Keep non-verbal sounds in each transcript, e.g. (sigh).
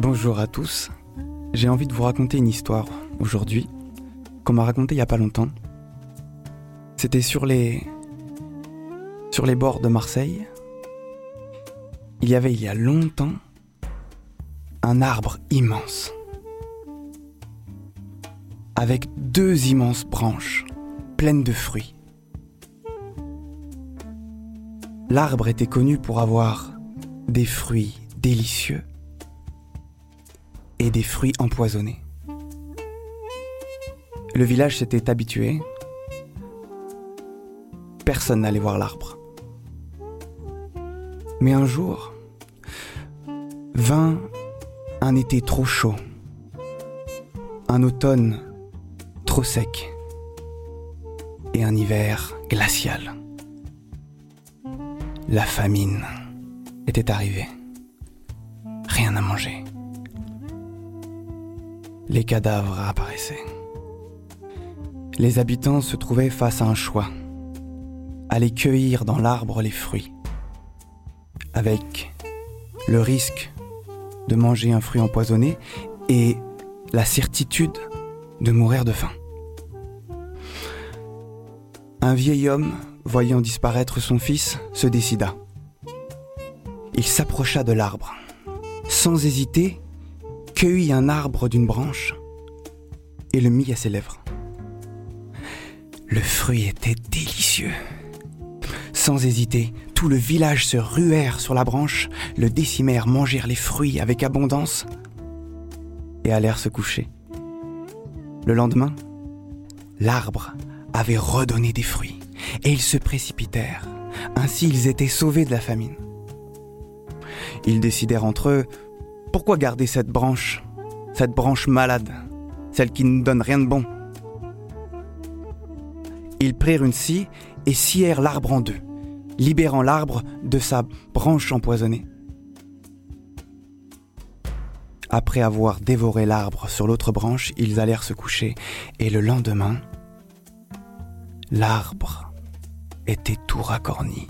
Bonjour à tous. J'ai envie de vous raconter une histoire aujourd'hui qu'on m'a racontée il y a pas longtemps. C'était sur les sur les bords de Marseille. Il y avait il y a longtemps un arbre immense avec deux immenses branches pleines de fruits. L'arbre était connu pour avoir des fruits délicieux et des fruits empoisonnés. Le village s'était habitué. Personne n'allait voir l'arbre. Mais un jour, vint un été trop chaud, un automne trop sec et un hiver glacial. La famine était arrivée. Rien à manger. Les cadavres apparaissaient. Les habitants se trouvaient face à un choix. Aller cueillir dans l'arbre les fruits. Avec le risque de manger un fruit empoisonné et la certitude de mourir de faim. Un vieil homme, voyant disparaître son fils, se décida. Il s'approcha de l'arbre. Sans hésiter, cueillit un arbre d'une branche et le mit à ses lèvres. Le fruit était délicieux. Sans hésiter, tout le village se ruèrent sur la branche, le décimèrent, mangèrent les fruits avec abondance et allèrent se coucher. Le lendemain, l'arbre avait redonné des fruits et ils se précipitèrent. Ainsi ils étaient sauvés de la famine. Ils décidèrent entre eux pourquoi garder cette branche, cette branche malade, celle qui ne donne rien de bon? Ils prirent une scie et scièrent l'arbre en deux, libérant l'arbre de sa branche empoisonnée. Après avoir dévoré l'arbre sur l'autre branche, ils allèrent se coucher, et le lendemain, l'arbre était tout racorni.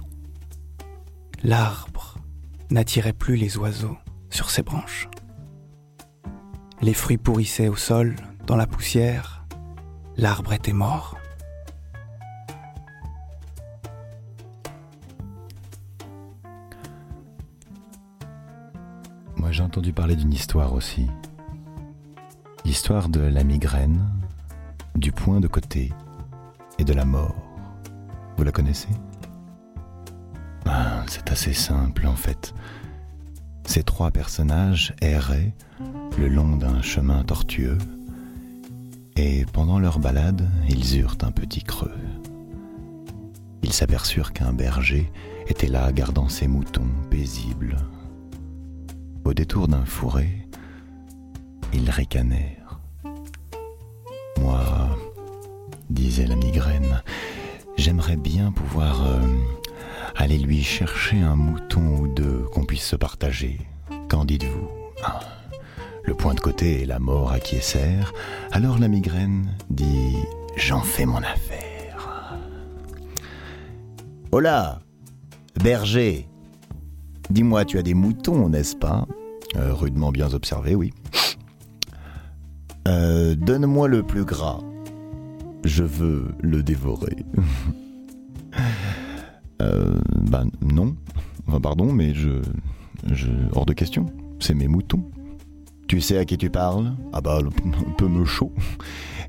L'arbre n'attirait plus les oiseaux sur ses branches. Les fruits pourrissaient au sol, dans la poussière. L'arbre était mort. Moi j'ai entendu parler d'une histoire aussi. L'histoire de la migraine, du point de côté et de la mort. Vous la connaissez? Ah, C'est assez simple en fait. Ces trois personnages erraient le long d'un chemin tortueux et pendant leur balade, ils eurent un petit creux. Ils s'aperçurent qu'un berger était là gardant ses moutons paisibles. Au détour d'un fourré, ils ricanèrent. Moi, disait la migraine, j'aimerais bien pouvoir euh, aller lui chercher un mouton ou deux qu'on puisse se partager. Qu'en dites-vous? Ah, Le point de côté et la mort acquiescèrent. Alors la migraine dit J'en fais mon affaire. Hola, berger. Dis-moi, tu as des moutons, n'est-ce pas? Euh, Rudement bien observé, oui. Euh, Donne-moi le plus gras. Je veux le dévorer. (laughs) euh, ben non. Pardon, mais je. Hors de question. C'est mes moutons. Tu sais à qui tu parles? Ah bah, un peu me chaud.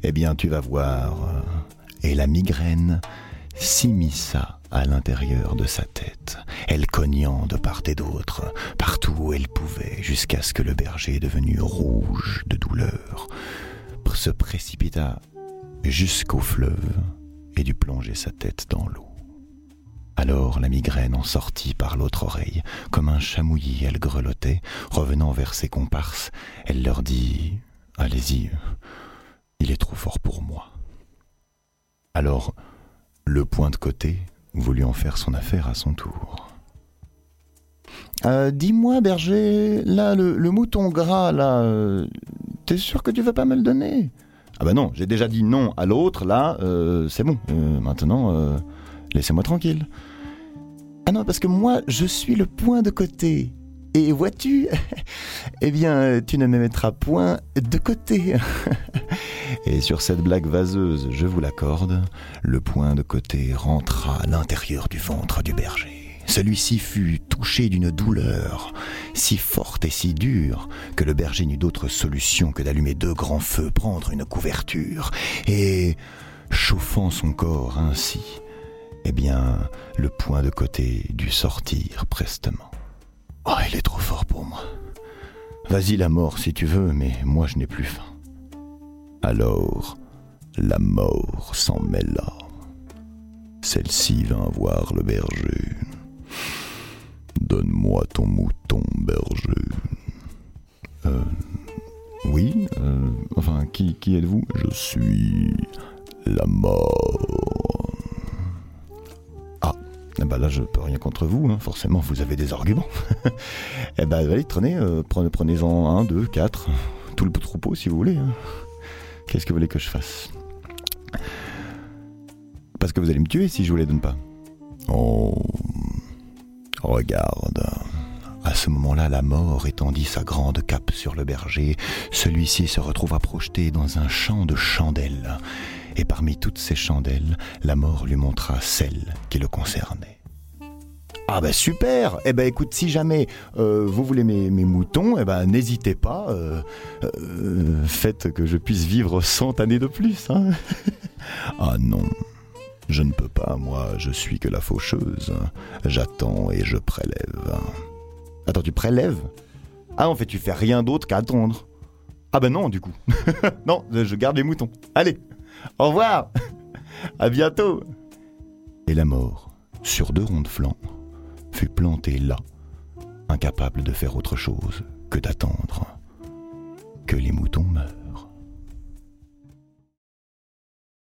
Eh bien, tu vas voir. Et la migraine s'immisça à l'intérieur de sa tête, elle cognant de part et d'autre, partout où elle pouvait, jusqu'à ce que le berger, devenu rouge de douleur, se précipita jusqu'au fleuve et dut plonger sa tête dans l'eau. Alors la migraine en sortit par l'autre oreille. Comme un chamouillis, elle grelottait. Revenant vers ses comparses, elle leur dit Allez-y, il est trop fort pour moi. Alors, le point de côté voulut en faire son affaire à son tour. Euh, Dis-moi, berger, là, le, le mouton gras, là, euh, t'es sûr que tu veux pas me le donner? Ah bah non, j'ai déjà dit non à l'autre, là, euh, c'est bon. Maintenant, laissez-moi tranquille. Ah non, parce que moi, je suis le point de côté. Et vois-tu, (laughs) eh bien, tu ne me mettras point de côté. (laughs) Et sur cette blague vaseuse, je vous l'accorde, le point de côté rentra à l'intérieur du ventre du berger. Celui-ci fut touché d'une douleur si forte et si dure que le berger n'eut d'autre solution que d'allumer deux grands feux, prendre une couverture et, chauffant son corps ainsi, eh bien, le point de côté dut sortir prestement. Oh, il est trop fort pour moi. Vas-y la mort si tu veux, mais moi je n'ai plus faim. Alors, la mort s'en mêla. Celle-ci vint voir le berger. Donne-moi ton mouton, berger. Euh, oui, euh, enfin, qui, qui êtes-vous? Je suis la mort. Ah, eh ben là, je peux rien contre vous, hein. forcément, vous avez des arguments. (laughs) eh ben, allez, euh, prenez, prenez-en un, deux, quatre, tout le troupeau si vous voulez. hein. Qu'est-ce que vous voulez que je fasse? Parce que vous allez me tuer si je vous les donne pas. Oh, regarde. À ce moment-là, la mort étendit sa grande cape sur le berger. Celui-ci se retrouva projeté dans un champ de chandelles. Et parmi toutes ces chandelles, la mort lui montra celle qui le concernait. Ah ben super Eh ben écoute, si jamais euh, vous voulez mes, moutons, eh ben n'hésitez pas. euh, euh, faites que je puisse vivre 100 années de plus. hein. (laughs) ah non, je ne peux pas, moi, je suis que la faucheuse. J'attends et je prélève. Attends, tu prélèves? Ah, en fait, tu fais rien d'autre qu'attendre. Ah ben non, du coup. (laughs) non, je garde les moutons. Allez, au revoir (laughs) À bientôt Et la mort, sur deux ronds de flanc, fut planté là, incapable de faire autre chose que d'attendre que les moutons meurent.